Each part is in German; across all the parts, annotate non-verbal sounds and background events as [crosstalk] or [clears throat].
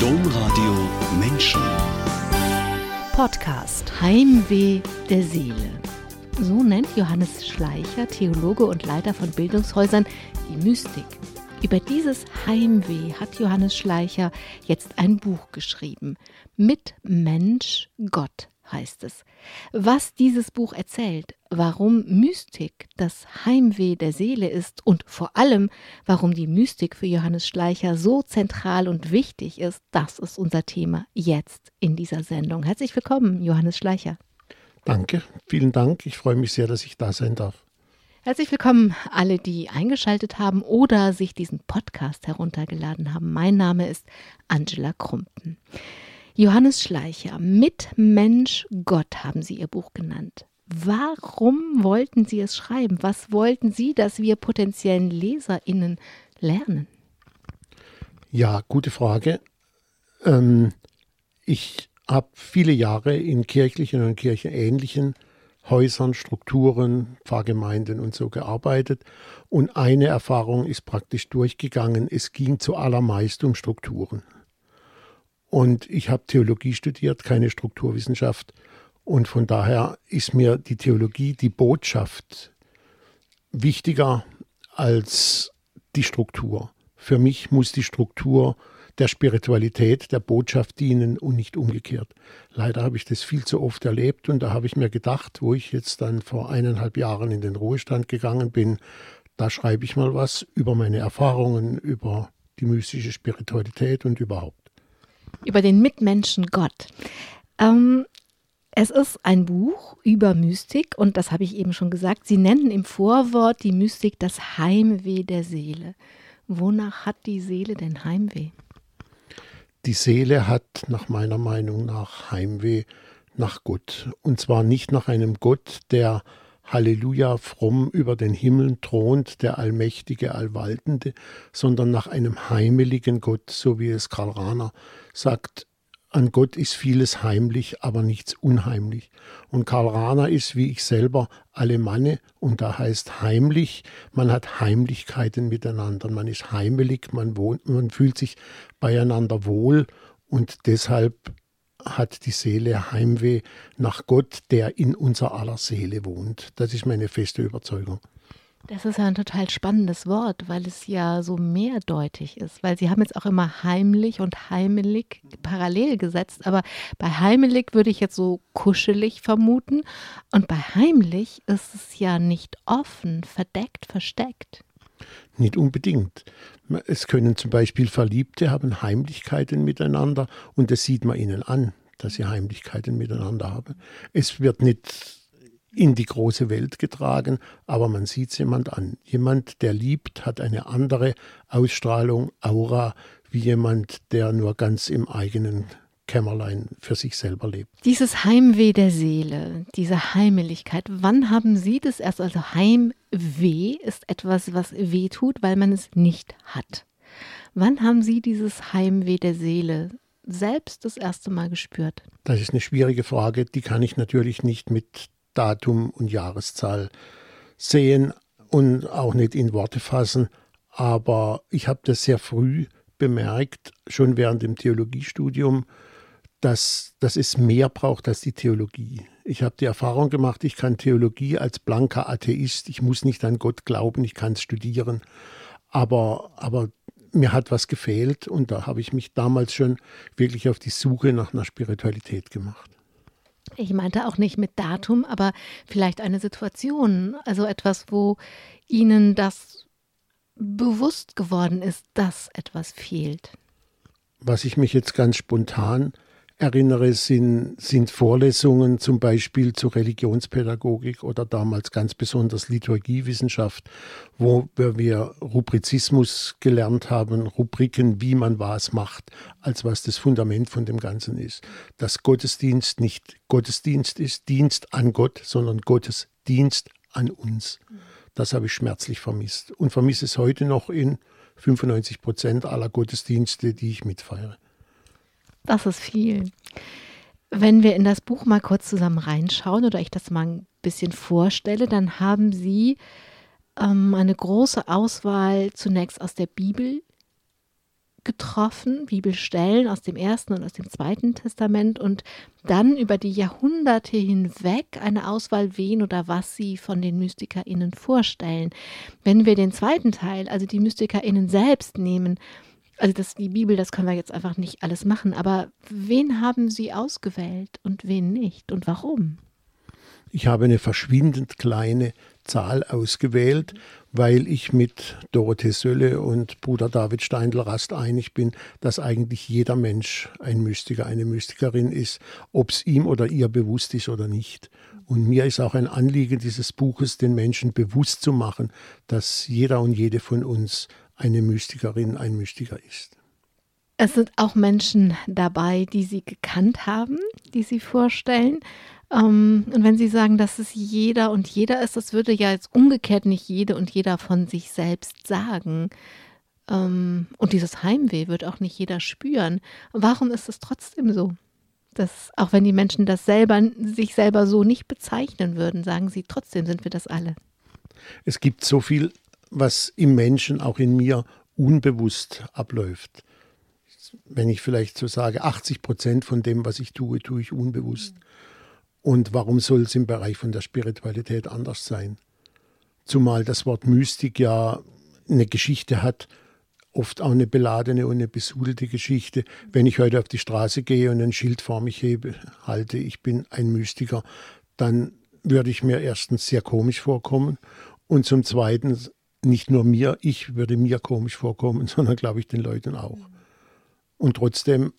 Domradio Menschen. Podcast Heimweh der Seele. So nennt Johannes Schleicher, Theologe und Leiter von Bildungshäusern, die Mystik. Über dieses Heimweh hat Johannes Schleicher jetzt ein Buch geschrieben. Mit Mensch Gott heißt es. Was dieses Buch erzählt, warum Mystik das Heimweh der Seele ist und vor allem, warum die Mystik für Johannes Schleicher so zentral und wichtig ist, das ist unser Thema jetzt in dieser Sendung. Herzlich willkommen, Johannes Schleicher. Danke, vielen Dank. Ich freue mich sehr, dass ich da sein darf. Herzlich willkommen alle, die eingeschaltet haben oder sich diesen Podcast heruntergeladen haben. Mein Name ist Angela Krumpen. Johannes Schleicher, mit Mensch Gott haben Sie Ihr Buch genannt. Warum wollten Sie es schreiben? Was wollten Sie, dass wir potenziellen LeserInnen lernen? Ja, gute Frage. Ähm, ich habe viele Jahre in kirchlichen und kirchenähnlichen Häusern, Strukturen, Pfarrgemeinden und so gearbeitet. Und eine Erfahrung ist praktisch durchgegangen. Es ging zuallermeist um Strukturen. Und ich habe Theologie studiert, keine Strukturwissenschaft. Und von daher ist mir die Theologie, die Botschaft wichtiger als die Struktur. Für mich muss die Struktur der Spiritualität, der Botschaft dienen und nicht umgekehrt. Leider habe ich das viel zu oft erlebt und da habe ich mir gedacht, wo ich jetzt dann vor eineinhalb Jahren in den Ruhestand gegangen bin, da schreibe ich mal was über meine Erfahrungen, über die mystische Spiritualität und überhaupt über den Mitmenschen Gott. Ähm, es ist ein Buch über Mystik und das habe ich eben schon gesagt. Sie nennen im Vorwort die Mystik das Heimweh der Seele. Wonach hat die Seele denn Heimweh? Die Seele hat nach meiner Meinung nach Heimweh nach Gott. Und zwar nicht nach einem Gott, der Halleluja fromm über den Himmel thront, der allmächtige, allwaltende, sondern nach einem heimeligen Gott, so wie es Karl Rahner sagt, an Gott ist vieles heimlich, aber nichts unheimlich. Und Karl Rahner ist, wie ich selber, Alemanne und da heißt heimlich, man hat Heimlichkeiten miteinander, man ist heimelig, man, wohnt, man fühlt sich beieinander wohl und deshalb hat die Seele Heimweh nach Gott, der in unser aller Seele wohnt. Das ist meine feste Überzeugung. Das ist ja ein total spannendes Wort, weil es ja so mehrdeutig ist. Weil Sie haben jetzt auch immer heimlich und heimelig parallel gesetzt. Aber bei heimelig würde ich jetzt so kuschelig vermuten. Und bei heimlich ist es ja nicht offen, verdeckt, versteckt. Nicht unbedingt. Es können zum Beispiel Verliebte haben Heimlichkeiten miteinander und das sieht man ihnen an, dass sie Heimlichkeiten miteinander haben. Es wird nicht in die große Welt getragen, aber man sieht es jemand an. Jemand, der liebt, hat eine andere Ausstrahlung, Aura, wie jemand, der nur ganz im eigenen Kämmerlein für sich selber lebt. Dieses Heimweh der Seele, diese Heimeligkeit, wann haben Sie das erst? Also Heimweh ist etwas, was weh tut, weil man es nicht hat. Wann haben Sie dieses Heimweh der Seele selbst das erste Mal gespürt? Das ist eine schwierige Frage, die kann ich natürlich nicht mit Datum und Jahreszahl sehen und auch nicht in Worte fassen, aber ich habe das sehr früh bemerkt, schon während dem Theologiestudium, dass, dass es mehr braucht als die Theologie. Ich habe die Erfahrung gemacht, ich kann Theologie als blanker Atheist, ich muss nicht an Gott glauben, ich kann es studieren, aber, aber mir hat was gefehlt und da habe ich mich damals schon wirklich auf die Suche nach einer Spiritualität gemacht. Ich meinte auch nicht mit Datum, aber vielleicht eine Situation, also etwas, wo Ihnen das bewusst geworden ist, dass etwas fehlt. Was ich mich jetzt ganz spontan erinnere, sind, sind Vorlesungen zum Beispiel zur Religionspädagogik oder damals ganz besonders Liturgiewissenschaft, wo wir Rubrizismus gelernt haben, Rubriken, wie man was macht, als was das Fundament von dem Ganzen ist. Dass Gottesdienst nicht Gottesdienst ist, Dienst an Gott, sondern Gottesdienst an uns. Das habe ich schmerzlich vermisst und vermisse es heute noch in 95 Prozent aller Gottesdienste, die ich mitfeiere. Das ist viel. Wenn wir in das Buch mal kurz zusammen reinschauen oder ich das mal ein bisschen vorstelle, dann haben Sie ähm, eine große Auswahl zunächst aus der Bibel getroffen, Bibelstellen aus dem Ersten und aus dem Zweiten Testament und dann über die Jahrhunderte hinweg eine Auswahl, wen oder was sie von den MystikerInnen vorstellen. Wenn wir den zweiten Teil, also die MystikerInnen selbst nehmen, also das, die Bibel, das können wir jetzt einfach nicht alles machen, aber wen haben Sie ausgewählt und wen nicht und warum? Ich habe eine verschwindend kleine Zahl ausgewählt, weil ich mit Dorothee Sölle und Bruder David Steindl-Rast einig bin, dass eigentlich jeder Mensch ein Mystiker, eine Mystikerin ist, ob es ihm oder ihr bewusst ist oder nicht. Und mir ist auch ein Anliegen dieses Buches, den Menschen bewusst zu machen, dass jeder und jede von uns eine Mystikerin, ein Mystiker ist. Es sind auch Menschen dabei, die Sie gekannt haben, die Sie vorstellen. Ähm, und wenn Sie sagen, dass es jeder und jeder ist, das würde ja jetzt umgekehrt nicht jede und jeder von sich selbst sagen. Ähm, und dieses Heimweh wird auch nicht jeder spüren. Warum ist es trotzdem so? Dass, auch wenn die Menschen das selber, sich selber so nicht bezeichnen würden, sagen sie, trotzdem sind wir das alle. Es gibt so viel, was im Menschen, auch in mir, unbewusst abläuft. Wenn ich vielleicht so sage, 80 Prozent von dem, was ich tue, tue ich unbewusst. Und warum soll es im Bereich von der Spiritualität anders sein? Zumal das Wort Mystik ja eine Geschichte hat, oft auch eine beladene und eine besudelte Geschichte. Wenn ich heute auf die Straße gehe und ein Schild vor mich hebe, halte, ich bin ein Mystiker, dann würde ich mir erstens sehr komisch vorkommen und zum Zweiten nicht nur mir, ich würde mir komisch vorkommen, [laughs] sondern glaube ich den Leuten auch. Und trotzdem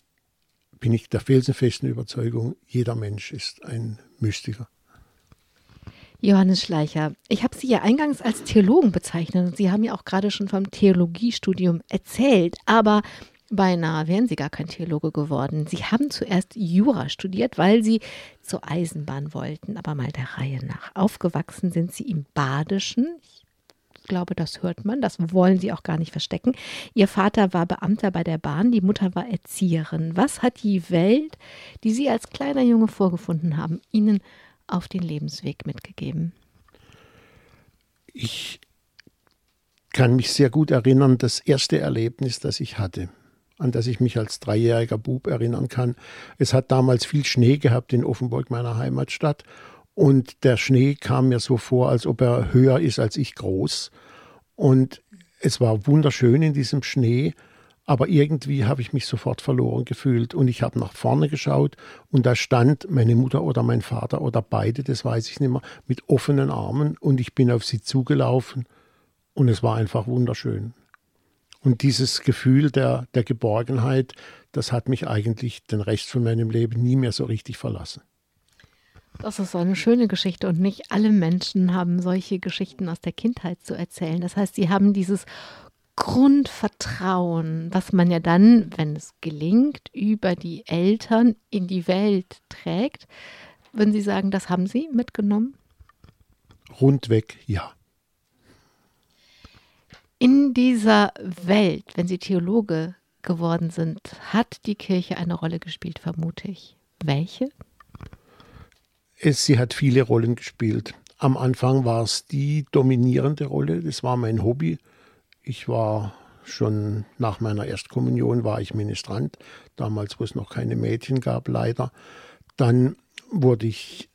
bin ich der felsenfesten Überzeugung, jeder Mensch ist ein Mystiker. Johannes Schleicher, ich habe Sie ja eingangs als Theologen bezeichnet und Sie haben ja auch gerade schon vom Theologiestudium erzählt, aber beinahe wären Sie gar kein Theologe geworden. Sie haben zuerst Jura studiert, weil Sie zur Eisenbahn wollten, aber mal der Reihe nach. Aufgewachsen sind Sie im Badischen. Glaube, das hört man. Das wollen Sie auch gar nicht verstecken. Ihr Vater war Beamter bei der Bahn, die Mutter war Erzieherin. Was hat die Welt, die Sie als kleiner Junge vorgefunden haben, Ihnen auf den Lebensweg mitgegeben? Ich kann mich sehr gut erinnern, das erste Erlebnis, das ich hatte, an das ich mich als dreijähriger Bub erinnern kann. Es hat damals viel Schnee gehabt in Offenburg, meiner Heimatstadt. Und der Schnee kam mir so vor, als ob er höher ist als ich groß. Und es war wunderschön in diesem Schnee, aber irgendwie habe ich mich sofort verloren gefühlt. Und ich habe nach vorne geschaut und da stand meine Mutter oder mein Vater oder beide, das weiß ich nicht mehr, mit offenen Armen und ich bin auf sie zugelaufen und es war einfach wunderschön. Und dieses Gefühl der, der Geborgenheit, das hat mich eigentlich den Rest von meinem Leben nie mehr so richtig verlassen. Das ist so eine schöne Geschichte und nicht alle Menschen haben solche Geschichten aus der Kindheit zu erzählen. Das heißt, sie haben dieses Grundvertrauen, was man ja dann, wenn es gelingt, über die Eltern in die Welt trägt. Würden Sie sagen, das haben Sie mitgenommen? Rundweg ja. In dieser Welt, wenn Sie Theologe geworden sind, hat die Kirche eine Rolle gespielt, vermute ich. Welche? Es, sie hat viele Rollen gespielt. Am Anfang war es die dominierende Rolle, das war mein Hobby. Ich war schon nach meiner Erstkommunion war ich Ministrant, damals wo es noch keine Mädchen gab, leider. Dann wurde ich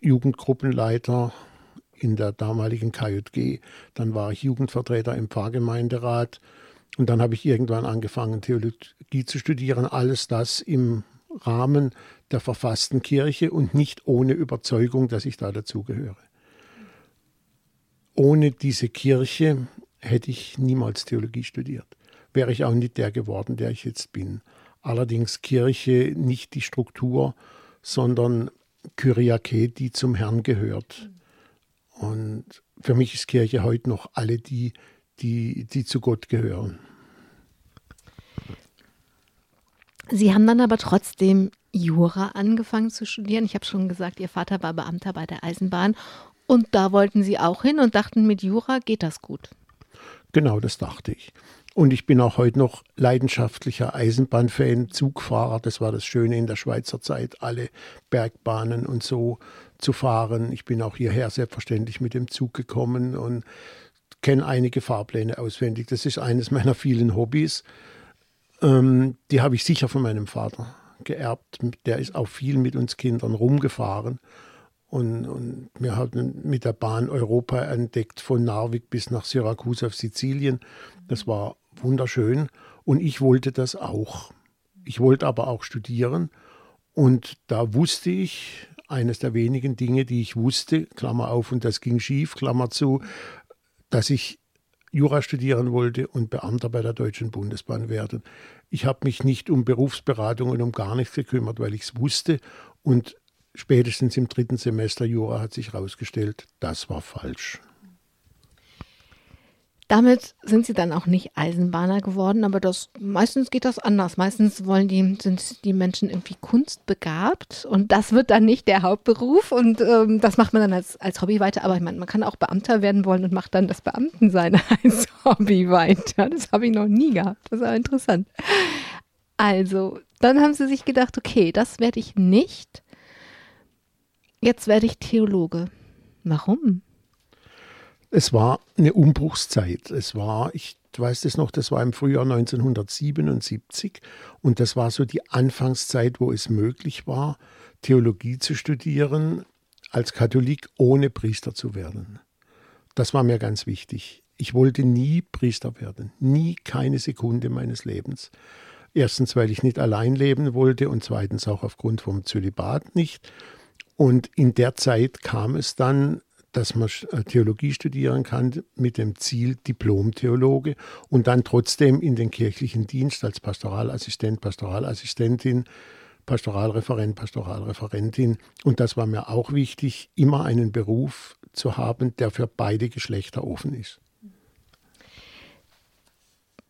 Jugendgruppenleiter in der damaligen KJG. Dann war ich Jugendvertreter im Pfarrgemeinderat. Und dann habe ich irgendwann angefangen, Theologie zu studieren. Alles das im Rahmen der verfassten Kirche und nicht ohne Überzeugung, dass ich da dazugehöre. Ohne diese Kirche hätte ich niemals Theologie studiert. Wäre ich auch nicht der geworden, der ich jetzt bin. Allerdings Kirche nicht die Struktur, sondern Kyriake, die zum Herrn gehört. Und für mich ist Kirche heute noch alle die, die, die zu Gott gehören. Sie haben dann aber trotzdem Jura angefangen zu studieren. Ich habe schon gesagt, Ihr Vater war Beamter bei der Eisenbahn und da wollten Sie auch hin und dachten, mit Jura geht das gut. Genau, das dachte ich. Und ich bin auch heute noch leidenschaftlicher Eisenbahnfan, Zugfahrer. Das war das Schöne in der Schweizer Zeit, alle Bergbahnen und so zu fahren. Ich bin auch hierher selbstverständlich mit dem Zug gekommen und kenne einige Fahrpläne auswendig. Das ist eines meiner vielen Hobbys. ähm, die habe ich sicher von meinem Vater geerbt. Der ist auch viel mit uns Kindern rumgefahren. Und, und, wir haben mit der Bahn Europa entdeckt, von Narvik bis nach Syrakus auf Sizilien. Das war wunderschön. Und ich wollte das auch. Ich wollte aber auch studieren. Und da wusste ich, eines der wenigen Dinge, die ich wusste, Klammer auf, und das ging schief, Klammer zu, dass ich Jura studieren wollte und Beamter bei der Deutschen Bundesbahn werden. Ich habe mich nicht um Berufsberatung und um gar nichts gekümmert, weil ich es wusste. Und spätestens im dritten Semester Jura hat sich herausgestellt, das war falsch. Damit sind sie dann auch nicht Eisenbahner geworden, aber das meistens geht das anders. Meistens wollen die, sind die Menschen irgendwie kunstbegabt und das wird dann nicht der Hauptberuf und ähm, das macht man dann als, als Hobby weiter. Aber ich meine, man kann auch Beamter werden wollen und macht dann das Beamtensein [laughs] als Hobby weiter. Das habe ich noch nie gehabt. Das ist auch interessant. Also, dann haben sie sich gedacht, okay, das werde ich nicht. Jetzt werde ich Theologe. Warum? Es war eine Umbruchszeit. Es war, ich weiß das noch, das war im Frühjahr 1977 und das war so die Anfangszeit, wo es möglich war, Theologie zu studieren als Katholik, ohne Priester zu werden. Das war mir ganz wichtig. Ich wollte nie Priester werden, nie keine Sekunde meines Lebens. Erstens, weil ich nicht allein leben wollte und zweitens auch aufgrund vom Zölibat nicht. Und in der Zeit kam es dann dass man äh, Theologie studieren kann mit dem Ziel Diplom-Theologe und dann trotzdem in den kirchlichen Dienst als Pastoralassistent, Pastoralassistentin, Pastoralreferent, Pastoralreferentin. Und das war mir auch wichtig, immer einen Beruf zu haben, der für beide Geschlechter offen ist.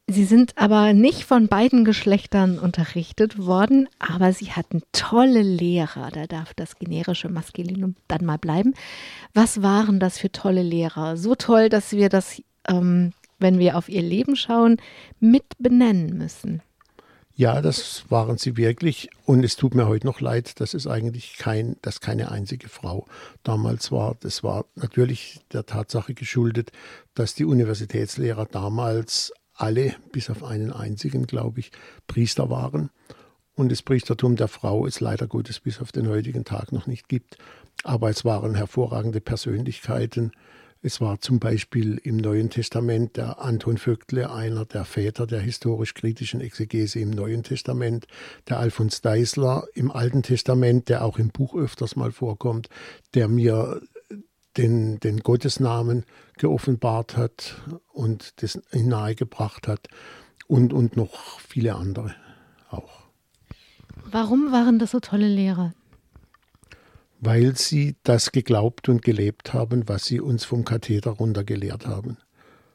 Sie sind aber nicht von beiden Geschlechtern unterrichtet worden, aber Sie hatten tolle Lehrer. Da darf das generische Maskulinum dann mal bleiben. Was waren das für tolle Lehrer? So toll, dass wir das, ähm, wenn wir auf Ihr Leben schauen, mit benennen müssen. Ja, das waren sie wirklich. Und es tut mir heute noch leid, dass es eigentlich kein, dass keine einzige Frau damals war. Das war natürlich der Tatsache geschuldet, dass die Universitätslehrer damals alle, bis auf einen einzigen, glaube ich, Priester waren. Und das Priestertum der Frau es leider Gottes bis auf den heutigen Tag noch nicht gibt. Aber es waren hervorragende Persönlichkeiten. Es war zum Beispiel im Neuen Testament der Anton Vögtle, einer der Väter der historisch-kritischen Exegese im Neuen Testament, der Alfons Deisler im Alten Testament, der auch im Buch öfters mal vorkommt, der mir den, den Gottesnamen geoffenbart hat und das nahegebracht hat und, und noch viele andere auch. Warum waren das so tolle Lehrer? Weil sie das geglaubt und gelebt haben, was sie uns vom Katheder runter gelehrt haben.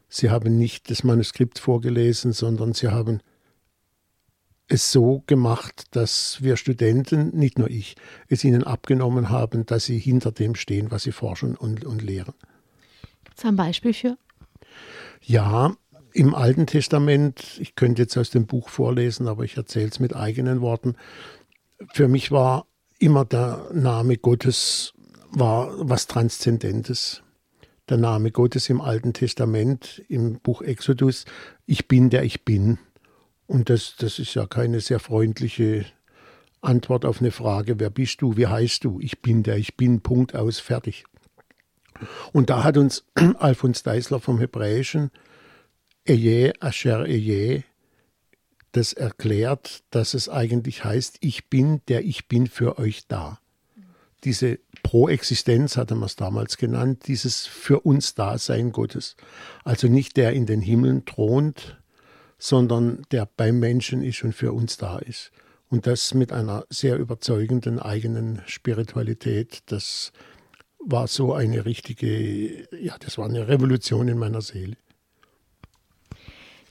Sie haben nicht das Manuskript vorgelesen, sondern sie haben es so gemacht, dass wir Studenten, nicht nur ich, es ihnen abgenommen haben, dass sie hinter dem stehen, was sie forschen und, und lehren. Gibt es ein Beispiel für? Ja, im Alten Testament, ich könnte jetzt aus dem Buch vorlesen, aber ich erzähle es mit eigenen Worten. Für mich war immer der Name Gottes war was Transzendentes. Der Name Gottes im Alten Testament, im Buch Exodus, ich bin der ich bin. Und das, das ist ja keine sehr freundliche Antwort auf eine Frage, wer bist du, wie heißt du? Ich bin der, ich bin, Punkt aus, fertig. Und da hat uns [clears throat] Alfons Deisler vom Hebräischen Eje, Asher Eje, das erklärt, dass es eigentlich heißt, ich bin, der ich bin für euch da. Diese Proexistenz hatte man es damals genannt, dieses für uns Dasein Gottes. Also nicht der in den Himmeln thront, sondern der beim Menschen ist und für uns da ist. Und das mit einer sehr überzeugenden eigenen Spiritualität, das war so eine richtige, ja, das war eine Revolution in meiner Seele.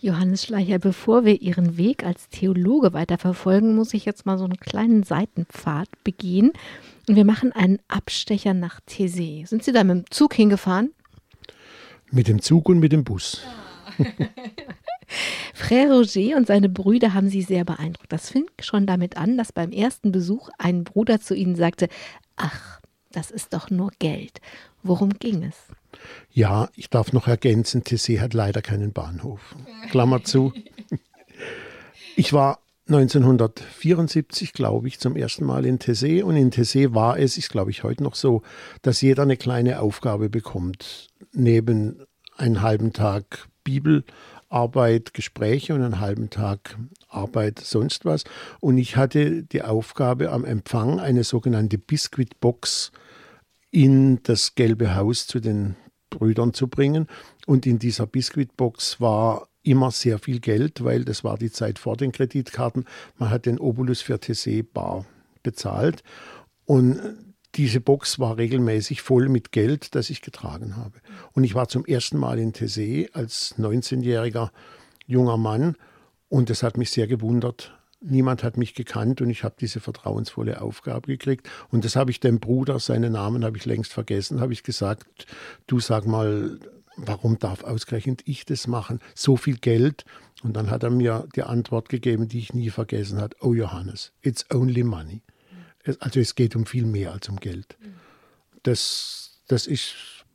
Johannes Schleicher, bevor wir Ihren Weg als Theologe weiterverfolgen, muss ich jetzt mal so einen kleinen Seitenpfad begehen. Und wir machen einen Abstecher nach Thésée. Sind Sie da mit dem Zug hingefahren? Mit dem Zug und mit dem Bus. Ja. [laughs] Frère Roger und seine Brüder haben sie sehr beeindruckt. Das fing schon damit an, dass beim ersten Besuch ein Bruder zu ihnen sagte, ach, das ist doch nur Geld. Worum ging es? Ja, ich darf noch ergänzen, Tessé hat leider keinen Bahnhof. Klammer zu. Ich war 1974, glaube ich, zum ersten Mal in Tessé. Und in Tessé war es, ist glaube ich heute noch so, dass jeder eine kleine Aufgabe bekommt. Neben einen halben Tag Bibelarbeit, Gespräche und einen halben Tag Arbeit, sonst was. Und ich hatte die Aufgabe am Empfang eine sogenannte Biskuitbox in das Gelbe Haus zu den Brüdern zu bringen. Und in dieser Biskuitbox war immer sehr viel Geld, weil das war die Zeit vor den Kreditkarten. Man hat den Obolus für TC bar bezahlt und diese Box war regelmäßig voll mit Geld, das ich getragen habe. Und ich war zum ersten Mal in Tessé als 19-jähriger junger Mann und das hat mich sehr gewundert. Niemand hat mich gekannt und ich habe diese vertrauensvolle Aufgabe gekriegt. Und das habe ich dem Bruder, seinen Namen habe ich längst vergessen, habe ich gesagt, du sag mal, warum darf ausgerechnet ich das machen? So viel Geld. Und dann hat er mir die Antwort gegeben, die ich nie vergessen habe. Oh Johannes, it's only money. Also es geht um viel mehr als um Geld. Das, das ist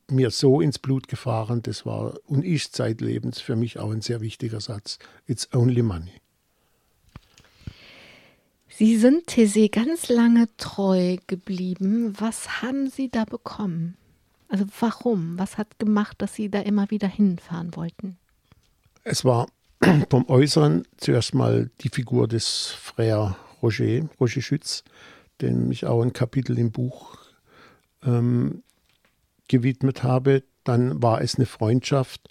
mir so ins Blut gefahren, das war und ist zeitlebens für mich auch ein sehr wichtiger Satz. It's only money. Sie sind Thésée ganz lange treu geblieben. Was haben Sie da bekommen? Also warum? Was hat gemacht, dass Sie da immer wieder hinfahren wollten? Es war [clears throat] vom Äußeren zuerst mal die Figur des Frère Roger, Roger Schütz, dem ich auch ein Kapitel im Buch ähm, gewidmet habe. Dann war es eine Freundschaft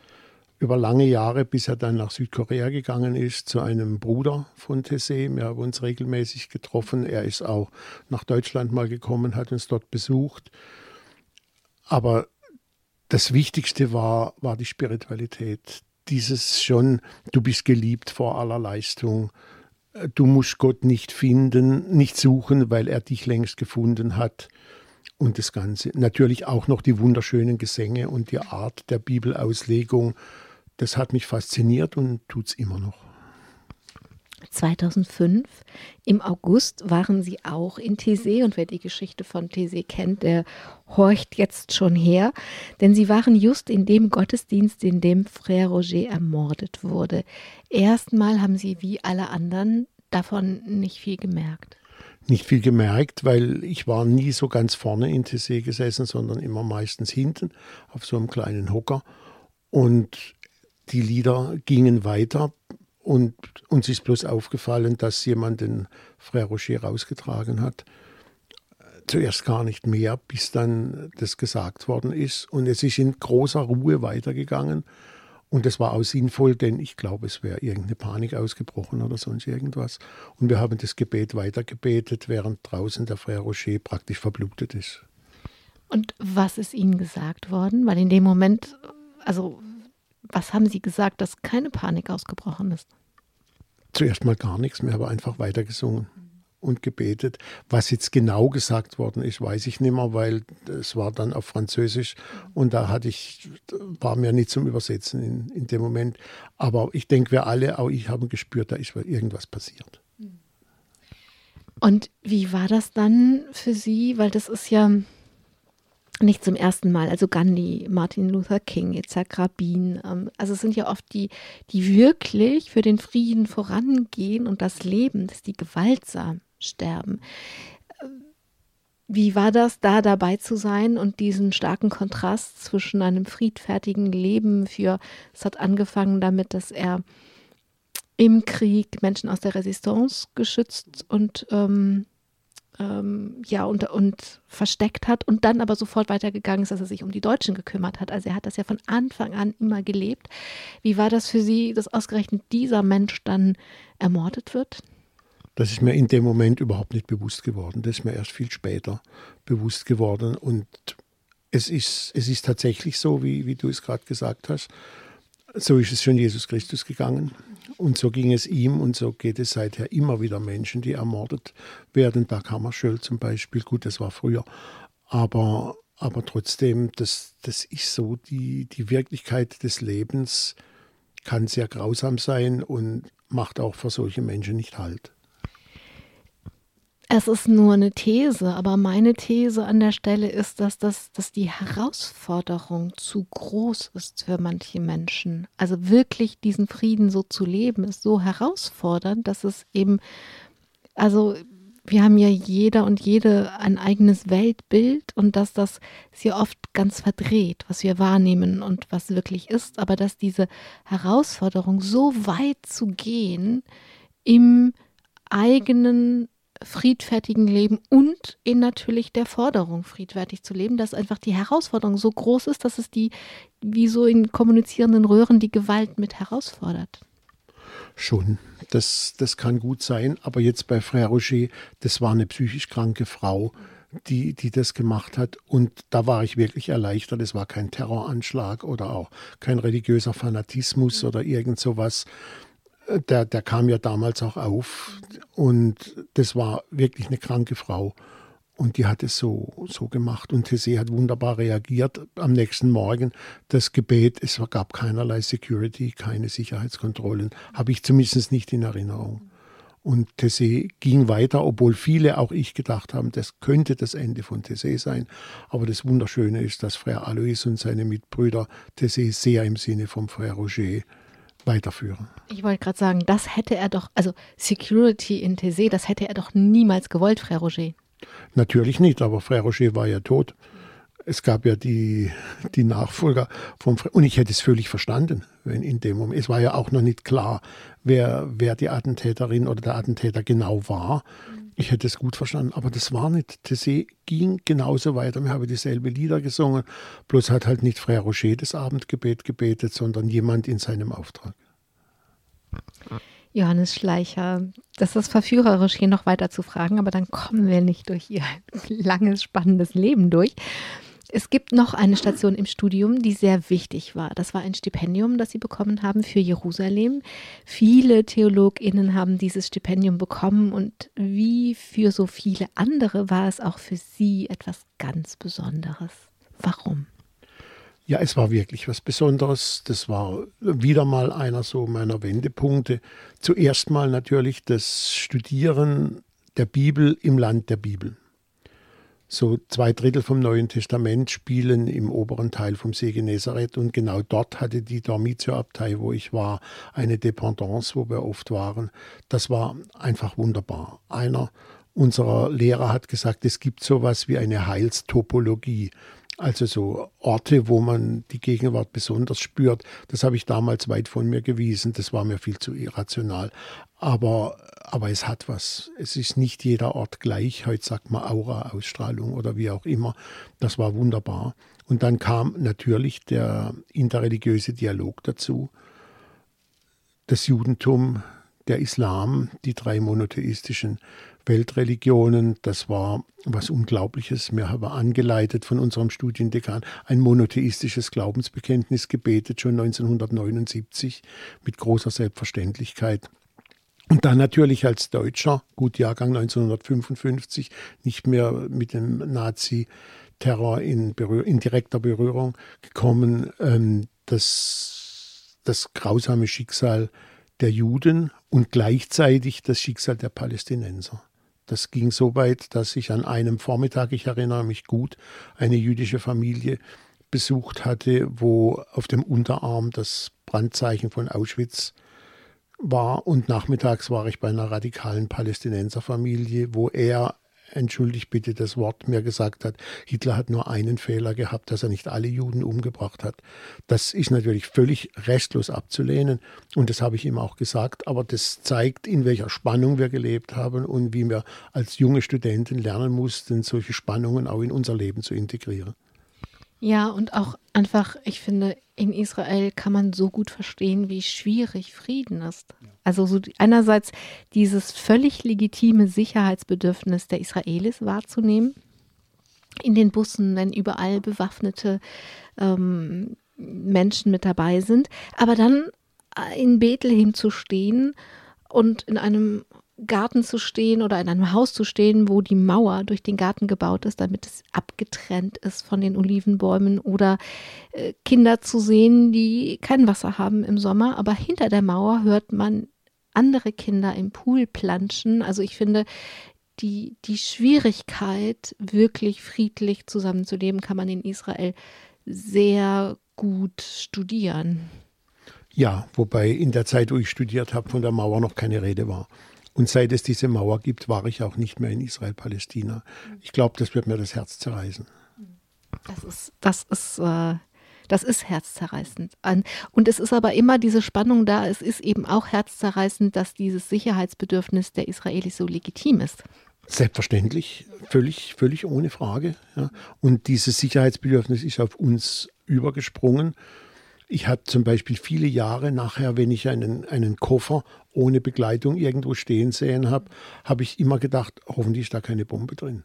über lange Jahre, bis er dann nach Südkorea gegangen ist, zu einem Bruder von Tessé. Wir haben uns regelmäßig getroffen. Er ist auch nach Deutschland mal gekommen, hat uns dort besucht. Aber das Wichtigste war, war die Spiritualität. Dieses schon, du bist geliebt vor aller Leistung. Du musst Gott nicht finden, nicht suchen, weil er dich längst gefunden hat. Und das Ganze. Natürlich auch noch die wunderschönen Gesänge und die Art der Bibelauslegung. Das hat mich fasziniert und tut es immer noch. 2005 im August waren sie auch in Thésée und wer die Geschichte von Thésée kennt, der horcht jetzt schon her, denn sie waren just in dem Gottesdienst, in dem Frère Roger ermordet wurde. Erstmal haben sie wie alle anderen davon nicht viel gemerkt. Nicht viel gemerkt, weil ich war nie so ganz vorne in Thésée gesessen, sondern immer meistens hinten auf so einem kleinen Hocker und die Lieder gingen weiter und uns ist bloß aufgefallen, dass jemand den Frère Rocher rausgetragen hat. Zuerst gar nicht mehr, bis dann das gesagt worden ist. Und es ist in großer Ruhe weitergegangen. Und das war auch sinnvoll, denn ich glaube, es wäre irgendeine Panik ausgebrochen oder sonst irgendwas. Und wir haben das Gebet weitergebetet, während draußen der Frère Rocher praktisch verblutet ist. Und was ist Ihnen gesagt worden? Weil in dem Moment, also was haben Sie gesagt, dass keine Panik ausgebrochen ist? Zuerst mal gar nichts mehr, aber einfach weitergesungen und gebetet. Was jetzt genau gesagt worden ist, weiß ich nicht mehr, weil es war dann auf Französisch und da hatte ich, war mir nicht zum Übersetzen in, in dem Moment. Aber ich denke, wir alle, auch ich, haben gespürt, da ist irgendwas passiert. Und wie war das dann für Sie? Weil das ist ja nicht zum ersten Mal, also Gandhi, Martin Luther King, Yitzhak Rabin. Ähm, also es sind ja oft die, die wirklich für den Frieden vorangehen und das Leben, dass die gewaltsam sterben. Wie war das, da dabei zu sein und diesen starken Kontrast zwischen einem friedfertigen Leben für, es hat angefangen damit, dass er im Krieg Menschen aus der Resistance geschützt und ähm, ähm, ja, und, und versteckt hat und dann aber sofort weitergegangen ist, dass er sich um die Deutschen gekümmert hat. Also er hat das ja von Anfang an immer gelebt. Wie war das für Sie, dass ausgerechnet dieser Mensch dann ermordet wird? Das ist mir in dem Moment überhaupt nicht bewusst geworden. Das ist mir erst viel später bewusst geworden. Und es ist, es ist tatsächlich so, wie, wie du es gerade gesagt hast. So ist es schon Jesus Christus gegangen. Und so ging es ihm und so geht es seither immer wieder Menschen, die ermordet werden. Dag Hammarskjöld zum Beispiel, gut, das war früher. Aber, aber trotzdem, das, das ist so, die, die Wirklichkeit des Lebens kann sehr grausam sein und macht auch für solche Menschen nicht halt. Es ist nur eine These, aber meine These an der Stelle ist, dass, das, dass die Herausforderung zu groß ist für manche Menschen. Also wirklich diesen Frieden so zu leben, ist so herausfordernd, dass es eben, also wir haben ja jeder und jede ein eigenes Weltbild und dass das sehr oft ganz verdreht, was wir wahrnehmen und was wirklich ist, aber dass diese Herausforderung so weit zu gehen im eigenen friedfertigen Leben und in natürlich der Forderung, friedfertig zu leben, dass einfach die Herausforderung so groß ist, dass es die, wie so in kommunizierenden Röhren, die Gewalt mit herausfordert. Schon, das, das kann gut sein, aber jetzt bei Frère Roger, das war eine psychisch kranke Frau, die, die das gemacht hat. Und da war ich wirklich erleichtert. Es war kein Terroranschlag oder auch kein religiöser Fanatismus oder irgend sowas, der, der kam ja damals auch auf und das war wirklich eine kranke Frau. Und die hat es so, so gemacht. Und Tessé hat wunderbar reagiert. Am nächsten Morgen das Gebet, es gab keinerlei Security, keine Sicherheitskontrollen, habe ich zumindest nicht in Erinnerung. Und Tessé ging weiter, obwohl viele, auch ich, gedacht haben, das könnte das Ende von Tessé sein. Aber das Wunderschöne ist, dass Frère Alois und seine Mitbrüder Tessé sehr im Sinne vom Frère Roger weiterführen. Ich wollte gerade sagen, das hätte er doch, also Security in Thésée, das hätte er doch niemals gewollt, Frère Roger. Natürlich nicht, aber Frère Roger war ja tot. Es gab ja die, die Nachfolger vom Fre und ich hätte es völlig verstanden, wenn in dem Moment. Es war ja auch noch nicht klar, wer, wer die Attentäterin oder der Attentäter genau war. Ich hätte es gut verstanden, aber das war nicht. Tessé ging genauso weiter. Wir haben dieselbe Lieder gesungen, bloß hat halt nicht Frère Rocher das Abendgebet gebetet, sondern jemand in seinem Auftrag. Johannes Schleicher, das ist verführerisch, hier noch weiter zu fragen, aber dann kommen wir nicht durch Ihr [laughs] langes, spannendes Leben durch. Es gibt noch eine Station im Studium, die sehr wichtig war. Das war ein Stipendium, das Sie bekommen haben für Jerusalem. Viele TheologInnen haben dieses Stipendium bekommen und wie für so viele andere war es auch für Sie etwas ganz Besonderes. Warum? Ja, es war wirklich was Besonderes. Das war wieder mal einer so meiner Wendepunkte. Zuerst mal natürlich das Studieren der Bibel im Land der Bibel. So zwei Drittel vom Neuen Testament spielen im oberen Teil vom See Genezareth und genau dort hatte die Dormitio-Abtei, wo ich war, eine Dependance, wo wir oft waren. Das war einfach wunderbar. Einer unserer Lehrer hat gesagt, es gibt sowas wie eine Heilstopologie. Also so Orte, wo man die Gegenwart besonders spürt, das habe ich damals weit von mir gewiesen. Das war mir viel zu irrational. Aber, aber es hat was. Es ist nicht jeder Ort gleich. Heute sagt man Aura, Ausstrahlung oder wie auch immer. Das war wunderbar. Und dann kam natürlich der interreligiöse Dialog dazu. Das Judentum, der Islam, die drei monotheistischen Weltreligionen. Das war was Unglaubliches. Wir haben angeleitet von unserem Studiendekan ein monotheistisches Glaubensbekenntnis gebetet, schon 1979 mit großer Selbstverständlichkeit. Und dann natürlich als Deutscher, gut Jahrgang 1955, nicht mehr mit dem Nazi-Terror in, in, direkter Berührung gekommen, ähm, das, das grausame Schicksal der Juden und gleichzeitig das Schicksal der Palästinenser. Das ging so weit, dass ich an einem Vormittag, ich erinnere mich gut, eine jüdische Familie besucht hatte, wo auf dem Unterarm das Brandzeichen von Auschwitz war. Und nachmittags war ich bei einer radikalen Palästinenserfamilie, wo er entschuldigt bitte das Wort, mir gesagt hat, Hitler hat nur einen Fehler gehabt, dass er nicht alle Juden umgebracht hat. Das ist natürlich völlig restlos abzulehnen und das habe ich ihm auch gesagt, aber das zeigt, in welcher Spannung wir gelebt haben und wie wir als junge Studenten lernen mussten, solche Spannungen auch in unser Leben zu integrieren. Ja, und auch einfach, ich finde, in Israel kann man so gut verstehen, wie schwierig Frieden ist. Also so einerseits dieses völlig legitime Sicherheitsbedürfnis der Israelis wahrzunehmen, in den Bussen, wenn überall bewaffnete ähm, Menschen mit dabei sind, aber dann in Bethlehem zu stehen und in einem Garten zu stehen oder in einem Haus zu stehen, wo die Mauer durch den Garten gebaut ist, damit es abgetrennt ist von den Olivenbäumen oder äh, Kinder zu sehen, die kein Wasser haben im Sommer, aber hinter der Mauer hört man andere Kinder im Pool planschen. Also ich finde, die, die Schwierigkeit, wirklich friedlich zusammenzuleben, kann man in Israel sehr gut studieren. Ja, wobei in der Zeit, wo ich studiert habe, von der Mauer noch keine Rede war. Und seit es diese Mauer gibt, war ich auch nicht mehr in Israel-Palästina. Ich glaube, das wird mir das Herz zerreißen. Das ist, das ist, äh, das ist herzzerreißend. Und es ist aber immer diese Spannung da. Es ist eben auch herzzerreißend, dass dieses Sicherheitsbedürfnis der Israelis so legitim ist. Selbstverständlich, völlig, völlig ohne Frage. Ja. Und dieses Sicherheitsbedürfnis ist auf uns übergesprungen. Ich habe zum Beispiel viele Jahre nachher, wenn ich einen, einen Koffer ohne Begleitung irgendwo stehen sehen habe, habe ich immer gedacht, hoffentlich ist da keine Bombe drin.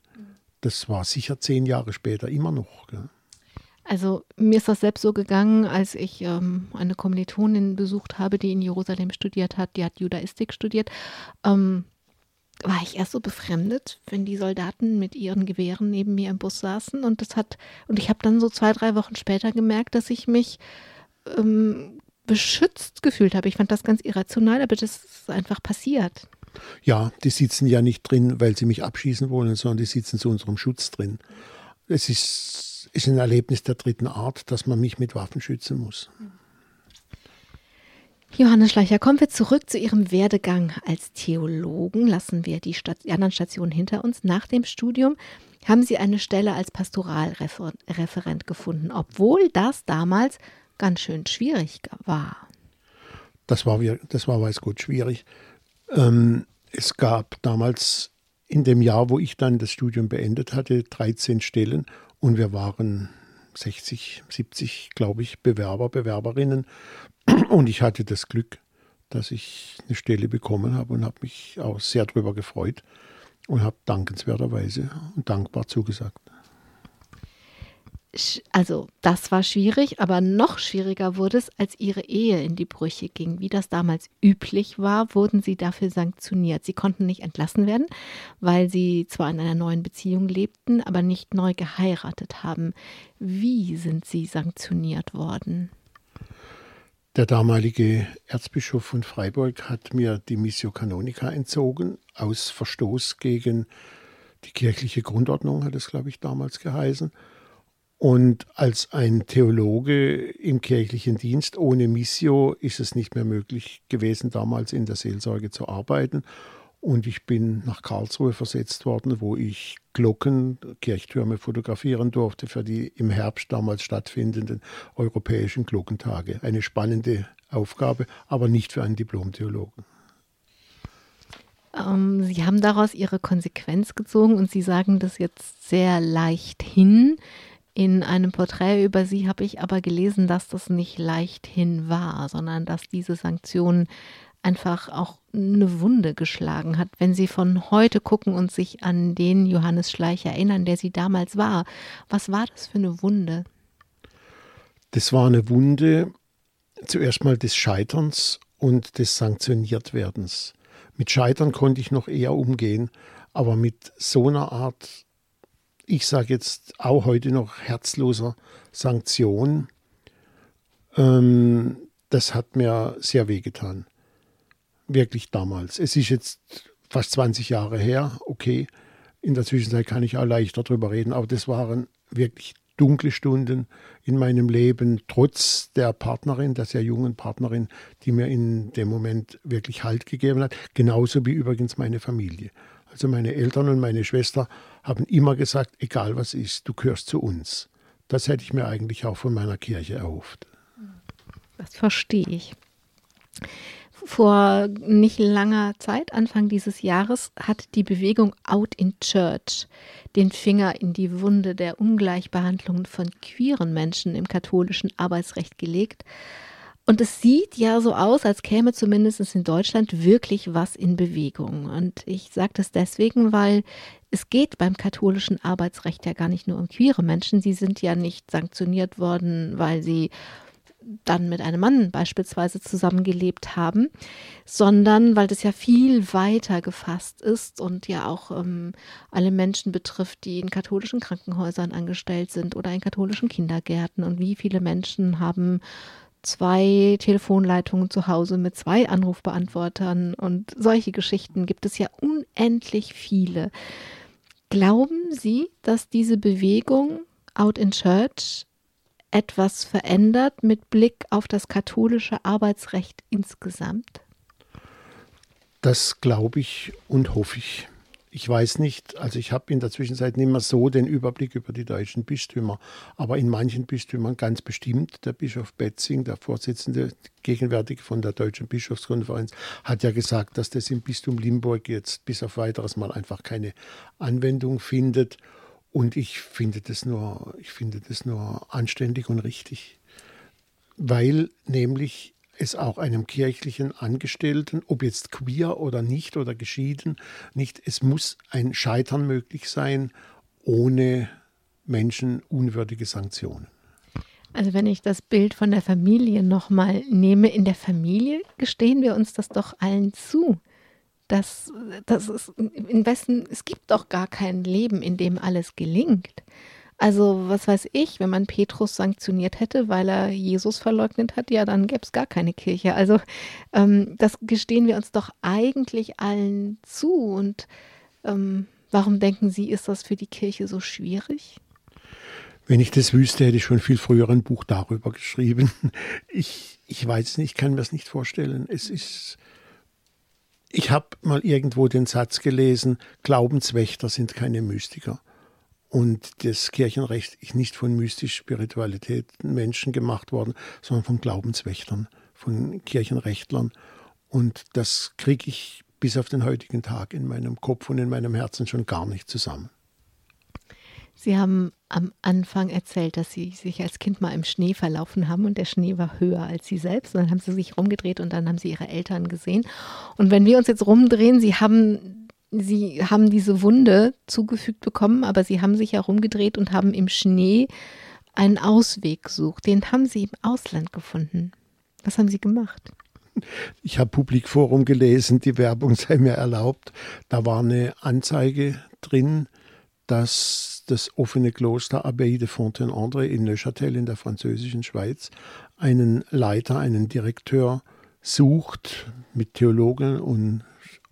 Das war sicher zehn Jahre später immer noch. Gell. Also mir ist das selbst so gegangen, als ich ähm, eine Kommilitonin besucht habe, die in Jerusalem studiert hat, die hat Judaistik studiert. Ähm, war ich erst so befremdet, wenn die Soldaten mit ihren Gewehren neben mir im Bus saßen und das hat und ich habe dann so zwei drei Wochen später gemerkt, dass ich mich ähm, beschützt gefühlt habe. Ich fand das ganz irrational, aber das ist einfach passiert. Ja, die sitzen ja nicht drin, weil sie mich abschießen wollen, sondern die sitzen zu unserem Schutz drin. Es ist, ist ein Erlebnis der dritten Art, dass man mich mit Waffen schützen muss. Johannes Schleicher, kommen wir zurück zu Ihrem Werdegang als Theologen. Lassen wir die, Stat die anderen Stationen hinter uns. Nach dem Studium haben Sie eine Stelle als Pastoralreferent gefunden, obwohl das damals ganz schön schwierig war. Das war, das war weiß Gott schwierig. Ähm, es gab damals in dem Jahr, wo ich dann das Studium beendet hatte, 13 Stellen und wir waren 60, 70, glaube ich, Bewerber, Bewerberinnen. [clears throat] Und ich hatte das Glück, dass ich eine Stelle bekommen habe und habe mich auch sehr darüber gefreut und habe dankenswerterweise und dankbar zugesagt also das war schwierig, aber noch schwieriger wurde es, als ihre Ehe in die Brüche ging. Wie das damals üblich war, wurden sie dafür sanktioniert. Sie konnten nicht entlassen werden, weil sie zwar in einer neuen Beziehung lebten, aber nicht neu geheiratet haben. Wie sind sie sanktioniert worden? Der damalige Erzbischof von Freiburg hat mir die Missio Canonica entzogen, aus Verstoß gegen die kirchliche Grundordnung, hat es, glaube ich, damals geheißen. Und als ein Theologe im kirchlichen Dienst ohne Missio ist es nicht mehr möglich gewesen, damals in der Seelsorge zu arbeiten. Und ich bin nach Karlsruhe versetzt worden, wo ich Glocken, Kirchtürme fotografieren durfte für die im Herbst damals stattfindenden europäischen Glockentage. Eine spannende Aufgabe, aber nicht für einen Diplomtheologen. Ähm, Sie haben daraus Ihre Konsequenz gezogen und Sie sagen das jetzt sehr leicht hin. In einem Porträt über sie habe ich aber gelesen, dass das nicht leichthin war, sondern dass diese Sanktion einfach auch eine Wunde geschlagen hat. Wenn Sie von heute gucken und sich an den Johannes Schleicher erinnern, der Sie damals war, was war das für eine Wunde? Das war eine Wunde zuerst mal des Scheiterns und des Sanktioniertwerdens. Mit Scheitern konnte ich noch eher umgehen, aber mit so einer Art ich sage jetzt auch heute noch herzloser Sanktion, ähm, das hat mir sehr wehgetan. Wirklich damals. Es ist jetzt fast 20 Jahre her, okay. In der Zwischenzeit kann ich auch leichter darüber reden, aber das waren wirklich dunkle Stunden in meinem Leben, trotz der Partnerin, der sehr jungen Partnerin, die mir in dem Moment wirklich Halt gegeben hat, genauso wie übrigens meine Familie. Also meine Eltern und meine Schwester haben immer gesagt, egal was ist, du gehörst zu uns. Das hätte ich mir eigentlich auch von meiner Kirche erhofft. Das verstehe ich. Vor nicht langer Zeit, Anfang dieses Jahres, hat die Bewegung Out in Church den Finger in die Wunde der Ungleichbehandlung von queeren Menschen im katholischen Arbeitsrecht gelegt und es sieht ja so aus, als käme zumindest in Deutschland wirklich was in Bewegung. Und ich sage das deswegen, weil es geht beim katholischen Arbeitsrecht ja gar nicht nur um queere Menschen. Sie sind ja nicht sanktioniert worden, weil sie dann mit einem Mann beispielsweise zusammengelebt haben, sondern weil das ja viel weiter gefasst ist und ja auch ähm, alle Menschen betrifft, die in katholischen Krankenhäusern angestellt sind oder in katholischen Kindergärten. Und wie viele Menschen haben zwei Telefonleitungen zu Hause mit zwei Anrufbeantwortern und solche Geschichten gibt es ja unendlich viele. Glauben Sie, dass diese Bewegung Out in Church etwas verändert mit Blick auf das katholische Arbeitsrecht insgesamt? Das glaube ich und hoffe ich. Ich weiß nicht, also ich habe in der Zwischenzeit nicht mehr so den Überblick über die deutschen Bistümer, aber in manchen Bistümern ganz bestimmt. Der Bischof Betzing, der Vorsitzende gegenwärtig von der Deutschen Bischofskonferenz, hat ja gesagt, dass das im Bistum Limburg jetzt bis auf weiteres Mal einfach keine Anwendung findet. Und ich finde das nur, ich finde das nur anständig und richtig, weil nämlich es auch einem kirchlichen Angestellten, ob jetzt queer oder nicht oder geschieden, nicht, es muss ein Scheitern möglich sein ohne menschenunwürdige Sanktionen. Also wenn ich das Bild von der Familie nochmal nehme, in der Familie gestehen wir uns das doch allen zu. Dass, dass es, in Westen, es gibt doch gar kein Leben, in dem alles gelingt. Also, was weiß ich, wenn man Petrus sanktioniert hätte, weil er Jesus verleugnet hat, ja, dann gäbe es gar keine Kirche. Also, ähm, das gestehen wir uns doch eigentlich allen zu. Und ähm, warum denken Sie, ist das für die Kirche so schwierig? Wenn ich das wüsste, hätte ich schon viel früher ein Buch darüber geschrieben. [laughs] Ich, ich weiß nicht, ich kann mir das nicht vorstellen. Es ist. Ich habe mal irgendwo den Satz gelesen: Glaubenswächter sind keine Mystiker. Und das Kirchenrecht ist nicht von mystisch Spiritualität Menschen gemacht worden, sondern von Glaubenswächtern, von Kirchenrechtlern. Und das kriege ich bis auf den heutigen Tag in meinem Kopf und in meinem Herzen schon gar nicht zusammen. Sie haben am Anfang erzählt, dass Sie sich als Kind mal im Schnee verlaufen haben und der Schnee war höher als Sie selbst. Und dann haben Sie sich rumgedreht und dann haben Sie Ihre Eltern gesehen. Und wenn wir uns jetzt rumdrehen, Sie haben sie haben diese Wunde zugefügt bekommen, aber sie haben sich herumgedreht und haben im Schnee einen Ausweg gesucht. Den haben sie im Ausland gefunden. Was haben sie gemacht? Ich habe Publikforum gelesen, die Werbung sei mir erlaubt. Da war eine Anzeige drin, dass das offene Kloster Abbaye de Fontaine-André in Neuchâtel in der französischen Schweiz einen Leiter, einen Direktor sucht mit Theologen und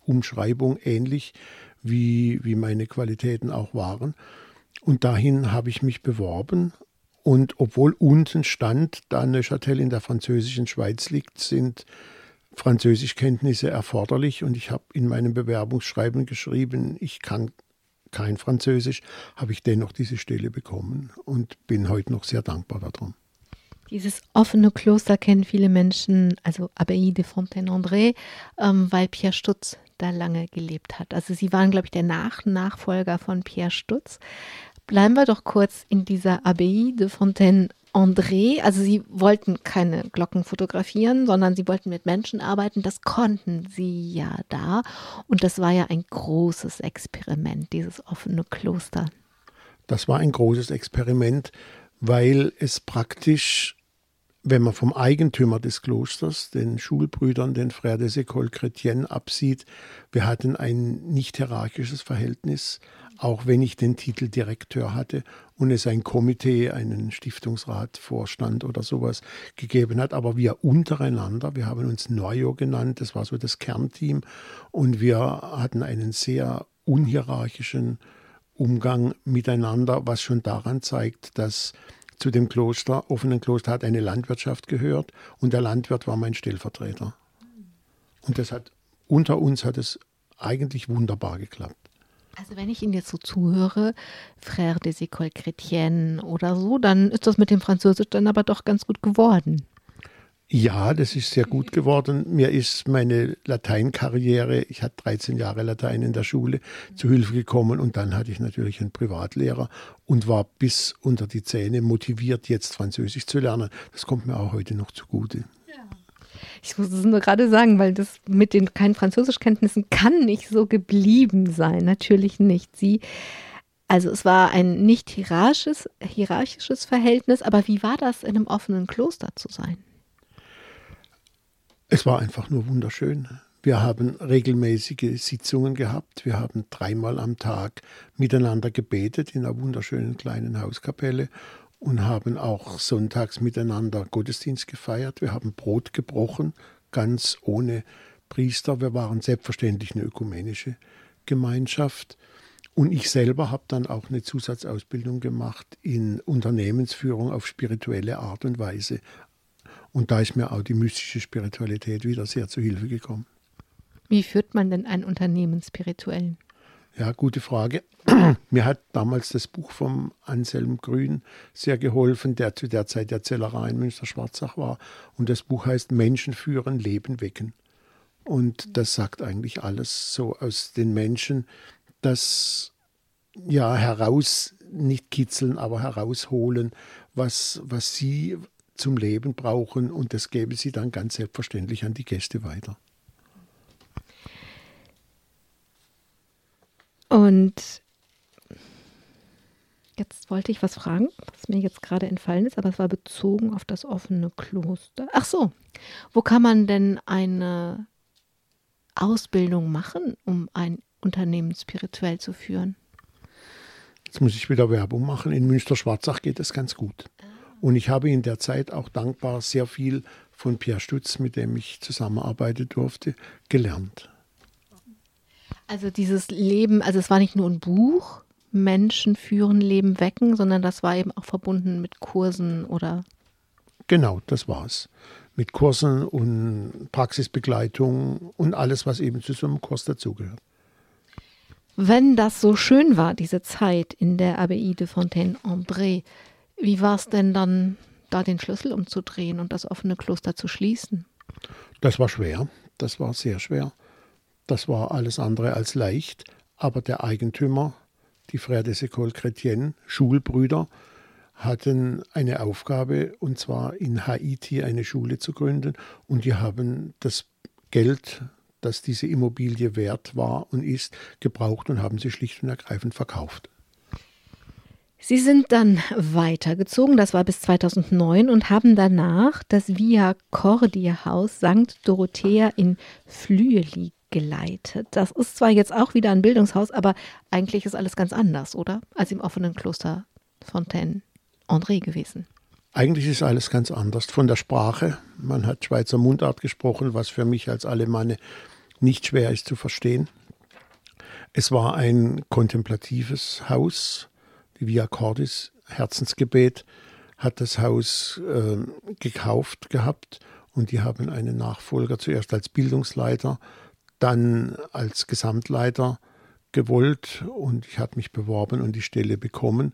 Umschreibung ähnlich wie, wie meine Qualitäten auch waren. Und dahin habe ich mich beworben. Und obwohl unten stand, da Neuchâtel in der französischen Schweiz liegt, sind Französischkenntnisse erforderlich. Und ich habe in meinem Bewerbungsschreiben geschrieben, ich kann kein Französisch, habe ich dennoch diese Stelle bekommen und bin heute noch sehr dankbar darum. Dieses offene Kloster kennen viele Menschen, also Abbaye de Fontaine-André, ähm, weil Pierre Stutz da lange gelebt hat. Also sie waren, glaube ich, der Nach Nachfolger von Pierre Stutz. Bleiben wir doch kurz in dieser Abbaye de Fontaine André, also sie wollten keine Glocken fotografieren, sondern sie wollten mit Menschen arbeiten. Das konnten sie ja da. Und das war ja ein großes Experiment, dieses offene Kloster. Das war ein großes Experiment, weil es praktisch wenn man vom Eigentümer des Klosters, den Schulbrüdern, den Frères des Écoles Chrétiennes, absieht, wir hatten ein nicht hierarchisches Verhältnis, auch wenn ich den Titel Direktor hatte und es ein Komitee, einen Stiftungsrat, Vorstand oder sowas gegeben hat. Aber wir untereinander, wir haben uns Noyo genannt, das war so das Kernteam, und wir hatten einen sehr unhierarchischen Umgang miteinander, was schon daran zeigt, dass zu dem Kloster, offenen Kloster, hat eine Landwirtschaft gehört und der Landwirt war mein Stellvertreter. Und das hat, unter uns hat es eigentlich wunderbar geklappt. Also wenn ich Ihnen jetzt so zuhöre, Frère des Écoles Chrétiennes oder so, dann ist das mit dem Französisch dann aber doch ganz gut geworden. Ja, das ist sehr gut geworden. Mir ist meine Lateinkarriere, ich hatte 13 Jahre Latein in der Schule, zu Hilfe gekommen und dann hatte ich natürlich einen Privatlehrer und war bis unter die Zähne motiviert, jetzt Französisch zu lernen. Das kommt mir auch heute noch zugute. Ich muss es nur gerade sagen, weil das mit den keinen Französischkenntnissen kann nicht so geblieben sein. Natürlich nicht. Sie also es war ein nicht hierarchisches, hierarchisches Verhältnis, aber wie war das, in einem offenen Kloster zu sein? Es war einfach nur wunderschön. Wir haben regelmäßige Sitzungen gehabt. Wir haben dreimal am Tag miteinander gebetet in einer wunderschönen kleinen Hauskapelle. und haben auch sonntags miteinander Gottesdienst gefeiert. Wir haben Brot gebrochen, ganz ohne Priester. Wir waren selbstverständlich eine ökumenische Gemeinschaft. Und ich selber habe dann auch eine Zusatzausbildung gemacht in Unternehmensführung auf spirituelle Art und Weise. Und da ist mir auch die mystische Spiritualität wieder sehr zu Hilfe gekommen. Wie führt man denn ein Unternehmen spirituell? Ja, gute Frage. [clears throat] Mir hat damals das Buch vom Anselm Grün sehr geholfen, der zu der Zeit der Zellerei in Münster-Schwarzach war. Und das Buch heißt Menschen führen, Leben wecken. Und das sagt eigentlich alles so aus den Menschen, das ja heraus, nicht kitzeln, aber herausholen, was, was sie zum Leben brauchen. Und das gäbe sie dann ganz selbstverständlich an die Gäste weiter. Und jetzt wollte ich was fragen, was mir jetzt gerade entfallen ist, aber es war bezogen auf das offene Kloster. Ach so, wo kann man denn eine Ausbildung machen, um ein Unternehmen spirituell zu führen? Jetzt muss ich wieder Werbung machen. In Münster-Schwarzach geht es ganz gut. Und ich habe in der Zeit auch dankbar sehr viel von Pierre Stutz, mit dem ich zusammenarbeiten durfte, gelernt. Also dieses Leben, also es war nicht nur ein Buch, Menschen führen, Leben wecken, sondern das war eben auch verbunden mit Kursen oder. Genau, das war es. Mit Kursen und Praxisbegleitung und alles, was eben zu so einem Kurs dazugehört. Wenn das so schön war, diese Zeit in der Abbaye de Fontaine-André, wie war es denn dann, da den Schlüssel umzudrehen und das offene Kloster zu schließen? Das war schwer. Das war sehr schwer. Das war alles andere als leicht, aber der Eigentümer, die Frères des Écoles Chrétiennes, Schulbrüder, hatten eine Aufgabe, und zwar in Haiti eine Schule zu gründen. Und die haben das Geld, das diese Immobilie wert war und ist, gebraucht und haben sie schlicht und ergreifend verkauft. Sie sind dann weitergezogen, das war bis 2009, und haben danach das Via Cordia Haus St. Dorothea in Flüeli geleitet. Das ist zwar jetzt auch wieder ein Bildungshaus, aber eigentlich ist alles ganz anders, oder? Als im offenen Kloster Fontaine André gewesen. Eigentlich ist alles ganz anders. Von der Sprache. Man hat Schweizer Mundart gesprochen, was für mich als Alemanne nicht schwer ist zu verstehen. Es war ein kontemplatives Haus. Via Cordis, Herzensgebet, hat das Haus äh, gekauft gehabt und die haben einen Nachfolger zuerst als Bildungsleiter dann als Gesamtleiter gewollt und ich habe mich beworben und die Stelle bekommen.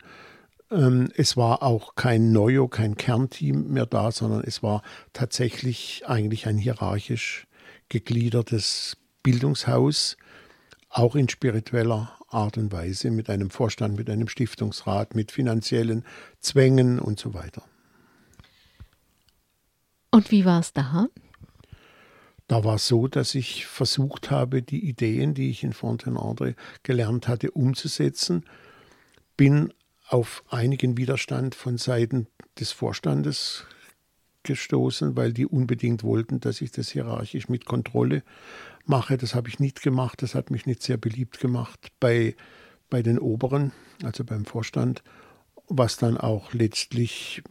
Ähm, es war auch kein Neuo, kein Kernteam mehr da, sondern es war tatsächlich eigentlich ein hierarchisch gegliedertes Bildungshaus, auch in spiritueller Art und Weise, mit einem Vorstand, mit einem Stiftungsrat, mit finanziellen Zwängen und so weiter. Und wie war es da? Da war es so, dass ich versucht habe, die Ideen, die ich in Fontenandre gelernt hatte, umzusetzen. Bin auf einigen Widerstand von Seiten des Vorstandes gestoßen, weil die unbedingt wollten, dass ich das hierarchisch mit Kontrolle mache. Das habe ich nicht gemacht. Das hat mich nicht sehr beliebt gemacht bei, bei den Oberen, also beim Vorstand, was dann auch letztlich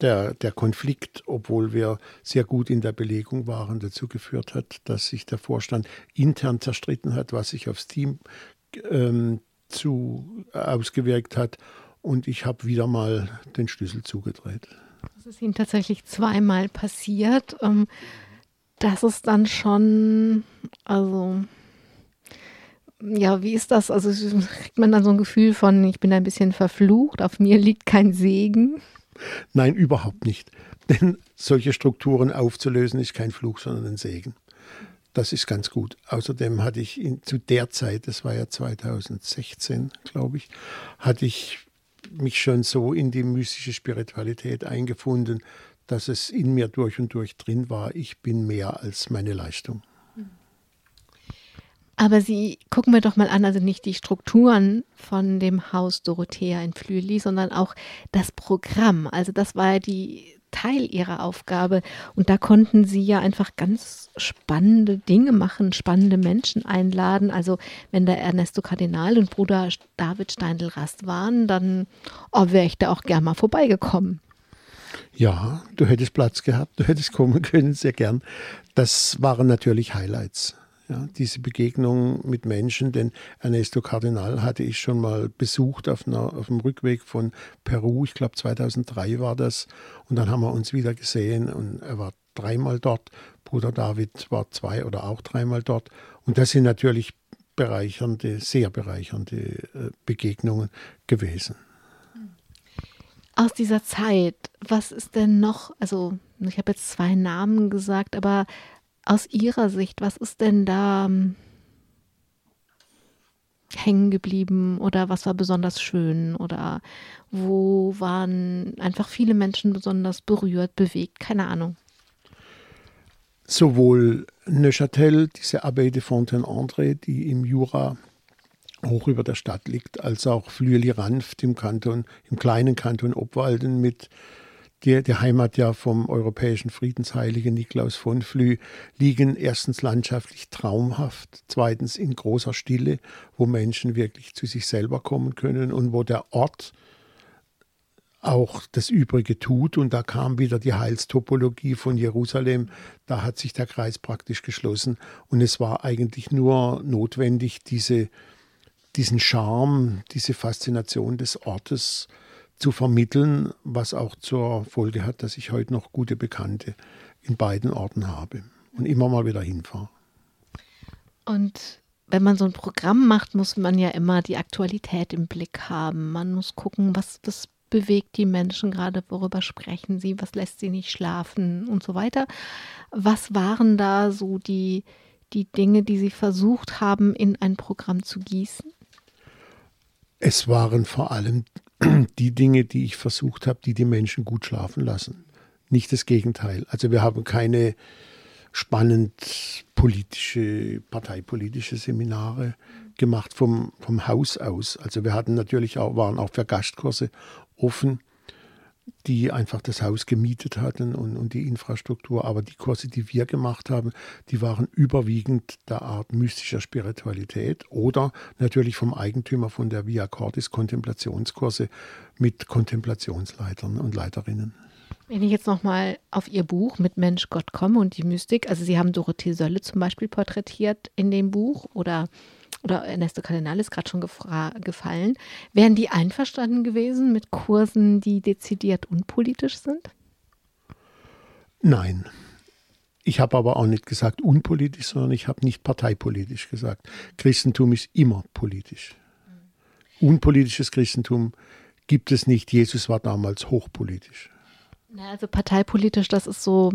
der, der Konflikt, obwohl wir sehr gut in der Belegung waren, dazu geführt hat, dass sich der Vorstand intern zerstritten hat, was sich aufs Team ähm, zu, äh, ausgewirkt hat. Und ich habe wieder mal den Schlüssel zugedreht. Das ist Ihnen tatsächlich zweimal passiert. Ähm, das ist dann schon, also ja, wie ist das? Also kriegt man dann so ein Gefühl von, ich bin ein bisschen verflucht, auf mir liegt kein Segen? Nein, überhaupt nicht. Denn solche Strukturen aufzulösen ist kein Fluch, sondern ein Segen. Das ist ganz gut. Außerdem hatte ich in, zu der Zeit, das war ja 2016, glaube ich, hatte ich mich schon so in die mystische Spiritualität eingefunden, dass es in mir durch und durch drin war, ich bin mehr als meine Leistung. Aber Sie gucken wir doch mal an, also nicht die Strukturen von dem Haus Dorothea in Flüeli, sondern auch das Programm. Also das war ja die Teil ihrer Aufgabe. Und da konnten sie ja einfach ganz spannende Dinge machen, spannende Menschen einladen. Also wenn da Ernesto Kardinal und Bruder David Steindl-Rast waren, dann oh, wäre ich da auch gern mal vorbeigekommen. Ja, du hättest Platz gehabt, du hättest kommen können, sehr gern. Das waren natürlich Highlights. Ja, diese Begegnung mit Menschen, denn Ernesto Cardinal hatte ich schon mal besucht auf, einer, auf dem Rückweg von Peru, ich glaube 2003 war das, und dann haben wir uns wieder gesehen und er war dreimal dort, Bruder David war zwei oder auch dreimal dort und das sind natürlich bereichernde, sehr bereichernde äh, Begegnungen gewesen. Aus dieser Zeit, was ist denn noch, also ich habe jetzt zwei Namen gesagt, aber aus Ihrer Sicht, was ist denn da ähm, hängen geblieben oder was war besonders schön oder wo waren einfach viele Menschen besonders berührt, bewegt, keine Ahnung. Sowohl Neuchâtel, diese Abbaye de Fontaine-André, die im Jura hoch über der Stadt liegt, als auch Flüeli-Ranft im Kanton, im kleinen Kanton Obwalden mit der, der Heimat ja vom europäischen Friedensheiligen Niklaus von Flü, liegen erstens landschaftlich traumhaft, zweitens in großer Stille, wo Menschen wirklich zu sich selber kommen können und wo der Ort auch das Übrige tut. Und da kam wieder die Heilstopologie von Jerusalem. Da hat sich der Kreis praktisch geschlossen. Und es war eigentlich nur notwendig, diese, diesen Charme, diese Faszination des Ortes zu vermitteln, was auch zur Folge hat, dass ich heute noch gute Bekannte in beiden Orten habe und immer mal wieder hinfahre. Und wenn man so ein Programm macht, muss man ja immer die Aktualität im Blick haben. Man muss gucken, was, was bewegt die Menschen gerade, worüber sprechen sie, was lässt sie nicht schlafen und so weiter. Was waren da so die, die Dinge, die Sie versucht haben, in ein Programm zu gießen? Es waren vor allem [clears throat] die Dinge, die ich versucht habe, die die Menschen gut schlafen lassen. Nicht das Gegenteil. Also wir haben keine spannend politische, parteipolitische Seminare gemacht vom, vom Haus aus. Also wir hatten natürlich auch, waren auch für Gastkurse offen die einfach das Haus gemietet hatten und, und die Infrastruktur. Aber die Kurse, die wir gemacht haben, die waren überwiegend der Art mystischer Spiritualität oder natürlich vom Eigentümer von der Via Cordis Kontemplationskurse mit Kontemplationsleitern und Leiterinnen. Wenn ich jetzt nochmal auf Ihr Buch mit Mensch, Gott komme und die Mystik, also Sie haben Dorothee Sölle zum Beispiel porträtiert in dem Buch oder oder Ernesto Cardinal ist gerade schon gefallen. Wären die einverstanden gewesen mit Kursen, die dezidiert unpolitisch sind? Nein. Ich habe aber auch nicht gesagt unpolitisch, sondern ich habe nicht parteipolitisch gesagt. Christentum ist immer politisch. Unpolitisches Christentum gibt es nicht. Jesus war damals hochpolitisch. also parteipolitisch, das ist so,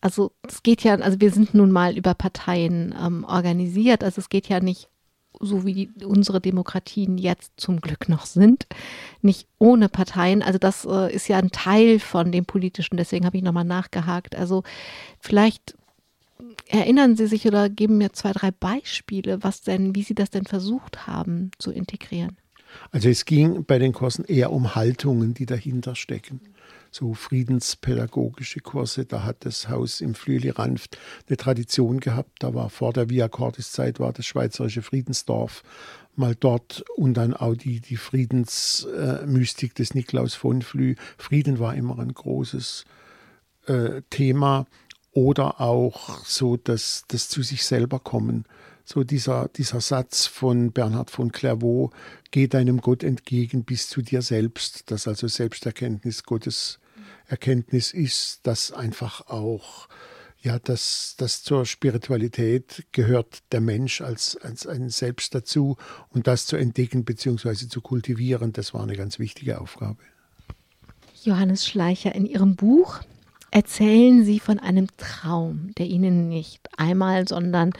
also es geht ja, also wir sind nun mal über Parteien ähm, organisiert, also es geht ja nicht so wie die, unsere Demokratien jetzt zum Glück noch sind, nicht ohne Parteien. Also das äh, ist ja ein Teil von dem Politischen, deswegen habe ich nochmal nachgehakt. Also vielleicht erinnern Sie sich oder geben mir zwei, drei Beispiele, was denn, wie Sie das denn versucht haben zu integrieren. Also es ging bei den Kursen eher um Haltungen, die dahinter stecken so friedenspädagogische Kurse. Da hat das Haus im Flüeli Ranft eine Tradition gehabt. Da war vor der Via Cordis Zeit war das schweizerische Friedensdorf mal dort und dann auch die, die Friedensmystik des Niklaus von Flü. Frieden war immer ein großes äh, Thema. Oder auch so das, das zu sich selber kommen. So dieser, dieser Satz von Bernhard von Clairvaux, geh deinem Gott entgegen bis zu dir selbst, dass also Selbsterkenntnis Gottes Erkenntnis ist, dass einfach auch ja, dass, dass zur Spiritualität gehört der Mensch als, als ein Selbst dazu und das zu entdecken bzw. zu kultivieren, das war eine ganz wichtige Aufgabe. Johannes Schleicher, in Ihrem Buch erzählen Sie von einem Traum, der Ihnen nicht einmal, sondern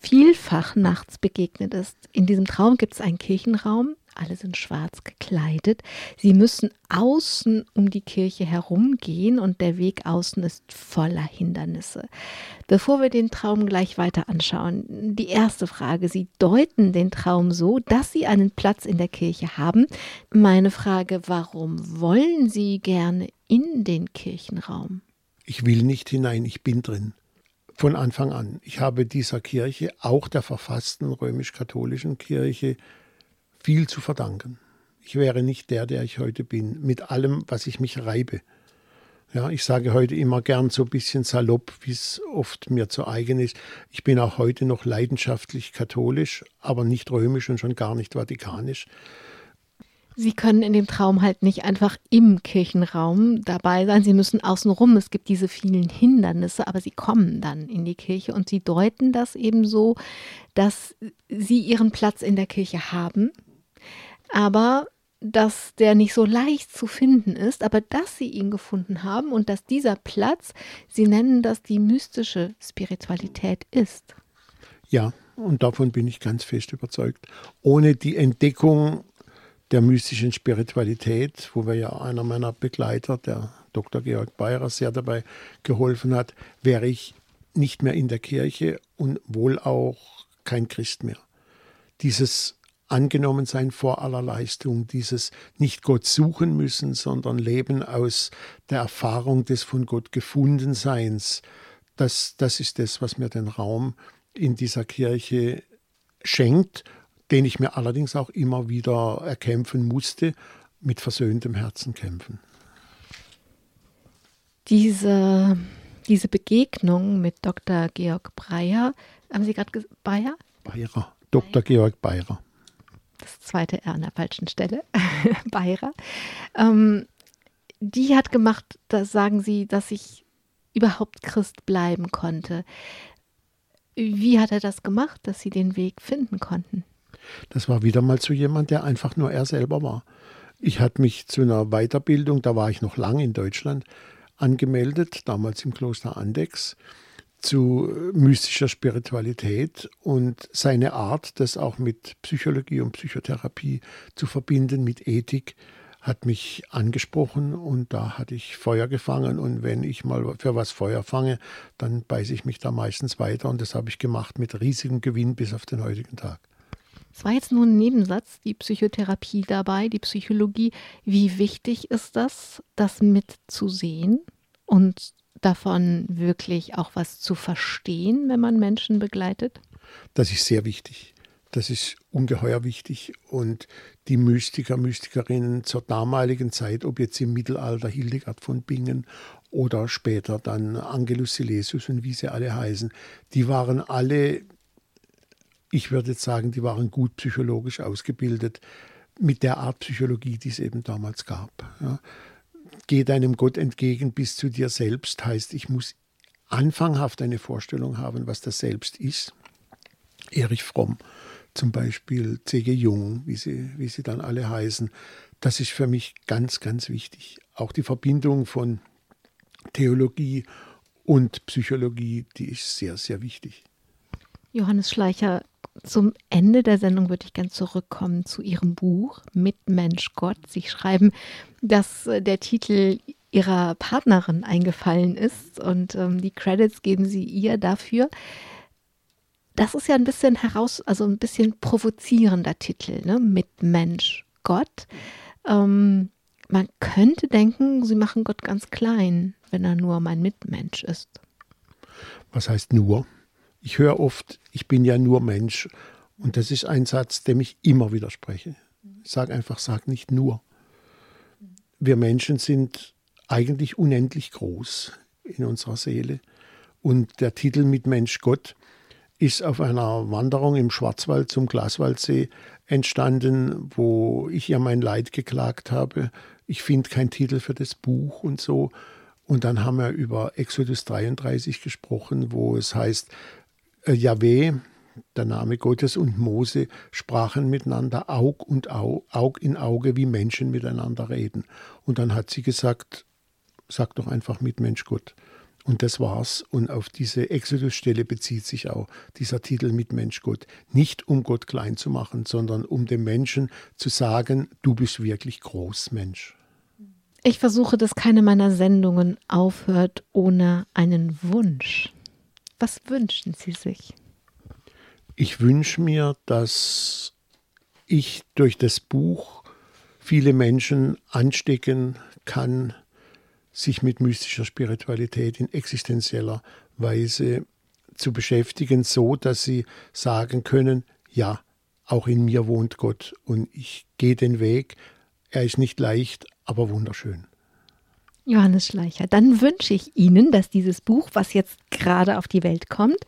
vielfach nachts begegnet ist. In diesem Traum gibt es einen Kirchenraum, alle sind schwarz gekleidet. Sie müssen außen um die Kirche herumgehen und der Weg außen ist voller Hindernisse. Bevor wir den Traum gleich weiter anschauen, die erste Frage. Sie deuten den Traum so, dass Sie einen Platz in der Kirche haben. Meine Frage, warum wollen Sie gerne in den Kirchenraum? Ich will nicht hinein, ich bin drin. Von Anfang an. Ich habe dieser Kirche, auch der verfassten römisch-katholischen Kirche, viel zu verdanken. Ich wäre nicht der, der ich heute bin, mit allem, was ich mich reibe. Ja, ich sage heute immer gern so ein bisschen salopp, wie es oft mir zu eigen ist. Ich bin auch heute noch leidenschaftlich katholisch, aber nicht römisch und schon gar nicht vatikanisch. Sie können in dem Traum halt nicht einfach im Kirchenraum dabei sein. Sie müssen außenrum. Es gibt diese vielen Hindernisse, aber Sie kommen dann in die Kirche und Sie deuten das eben so, dass Sie Ihren Platz in der Kirche haben, aber dass der nicht so leicht zu finden ist, aber dass sie ihn gefunden haben und dass dieser Platz, sie nennen das die mystische Spiritualität ist. Ja, und davon bin ich ganz fest überzeugt. Ohne die Entdeckung der mystischen Spiritualität, wo mir ja einer meiner Begleiter, der Dr. Georg Beirer, sehr dabei geholfen hat, wäre ich nicht mehr in der Kirche und wohl auch kein Christ mehr. Dieses angenommen sein vor aller Leistung, dieses nicht Gott suchen müssen, sondern Leben aus der Erfahrung des von Gott gefunden Seins. Das, das ist das, was mir den Raum in dieser Kirche schenkt, den ich mir allerdings auch immer wieder erkämpfen musste, mit versöhntem Herzen kämpfen. Diese, diese Begegnung mit Dr. Georg Breyer, haben Sie gerade gesagt, Bayer? Bayer, Dr. Georg Bayer das zweite R an der falschen Stelle, [laughs] Beira, ähm, die hat gemacht, das sagen sie, dass ich überhaupt Christ bleiben konnte. Wie hat er das gemacht, dass sie den Weg finden konnten? Das war wieder mal zu jemand, der einfach nur er selber war. Ich hatte mich zu einer Weiterbildung, da war ich noch lange in Deutschland, angemeldet, damals im Kloster Andex zu mystischer Spiritualität und seine Art, das auch mit Psychologie und Psychotherapie zu verbinden, mit Ethik, hat mich angesprochen und da hatte ich Feuer gefangen und wenn ich mal für was Feuer fange, dann beiße ich mich da meistens weiter und das habe ich gemacht mit riesigem Gewinn bis auf den heutigen Tag. Es war jetzt nur ein Nebensatz, die Psychotherapie dabei, die Psychologie. Wie wichtig ist das, das mitzusehen und davon wirklich auch was zu verstehen, wenn man Menschen begleitet? Das ist sehr wichtig. Das ist ungeheuer wichtig. Und die Mystiker, Mystikerinnen zur damaligen Zeit, ob jetzt im Mittelalter Hildegard von Bingen oder später dann Angelus Silesius und wie sie alle heißen, die waren alle, ich würde jetzt sagen, die waren gut psychologisch ausgebildet mit der Art Psychologie, die es eben damals gab. Ja geh deinem Gott entgegen bis zu dir selbst, heißt, ich muss anfanghaft eine Vorstellung haben, was das Selbst ist. Erich Fromm zum Beispiel, C.G. Jung, wie sie, wie sie dann alle heißen, das ist für mich ganz, ganz wichtig. Auch die Verbindung von Theologie und Psychologie, die ist sehr, sehr wichtig. Johannes Schleicher, zum Ende der Sendung würde ich gerne zurückkommen zu Ihrem Buch Mitmensch Gott. Sie schreiben, dass äh, der Titel Ihrer Partnerin eingefallen ist und ähm, die Credits geben Sie ihr dafür. Das ist ja ein bisschen heraus, also ein bisschen provozierender Titel, ne? Mitmensch Gott. Ähm, man könnte denken, Sie machen Gott ganz klein, wenn er nur mein Mitmensch ist. Was heißt nur? Ich höre oft, ich bin ja nur Mensch. Und das ist ein Satz, dem ich immer widerspreche. Ich sage einfach, sag nicht nur. Wir Menschen sind eigentlich unendlich groß in unserer Seele. Und der Titel mit Mensch Gott ist auf einer Wanderung im Schwarzwald zum Glaswaldsee entstanden, wo ich ihr mein Leid geklagt habe. Ich finde keinen Titel für das Buch und so. Und dann haben wir über Exodus 33 gesprochen, wo es heißt, äh, Jahweh, der Name Gottes und Mose sprachen miteinander Aug und Au, Aug in Auge, wie Menschen miteinander reden. Und dann hat sie gesagt, sag doch einfach mit Mensch Gott. Und das war's. Und auf diese Exodus-Stelle bezieht sich auch dieser Titel mit Mensch Gott. Nicht um Gott klein zu machen, sondern um dem Menschen zu sagen, du bist wirklich groß, Mensch. Ich versuche, dass keine meiner Sendungen aufhört ohne einen Wunsch. Was wünschen Sie sich? Ich wünsche mir, dass ich durch das Buch viele Menschen anstecken kann, sich mit mystischer Spiritualität in existenzieller Weise zu beschäftigen, so dass sie sagen können, ja, auch in mir wohnt Gott und ich gehe den Weg. Er ist nicht leicht, aber wunderschön. Johannes Schleicher, dann wünsche ich Ihnen, dass dieses Buch, was jetzt gerade auf die Welt kommt,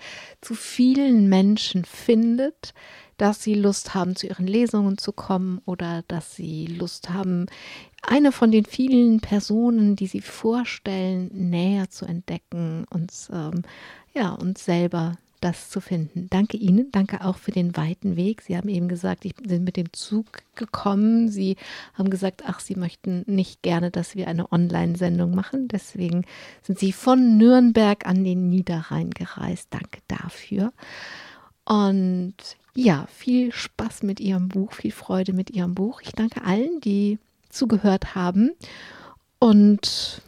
zu vielen Menschen findet, dass sie Lust haben, zu ihren Lesungen zu kommen oder dass sie Lust haben, eine von den vielen Personen, die sie vorstellen, näher zu entdecken und ähm, ja, uns selber das zu finden. Danke Ihnen, danke auch für den weiten Weg. Sie haben eben gesagt, ich bin mit dem Zug gekommen. Sie haben gesagt, ach, Sie möchten nicht gerne, dass wir eine Online-Sendung machen. Deswegen sind Sie von Nürnberg an den Niederrhein gereist. Danke dafür. Und ja, viel Spaß mit Ihrem Buch, viel Freude mit Ihrem Buch. Ich danke allen, die zugehört haben. Und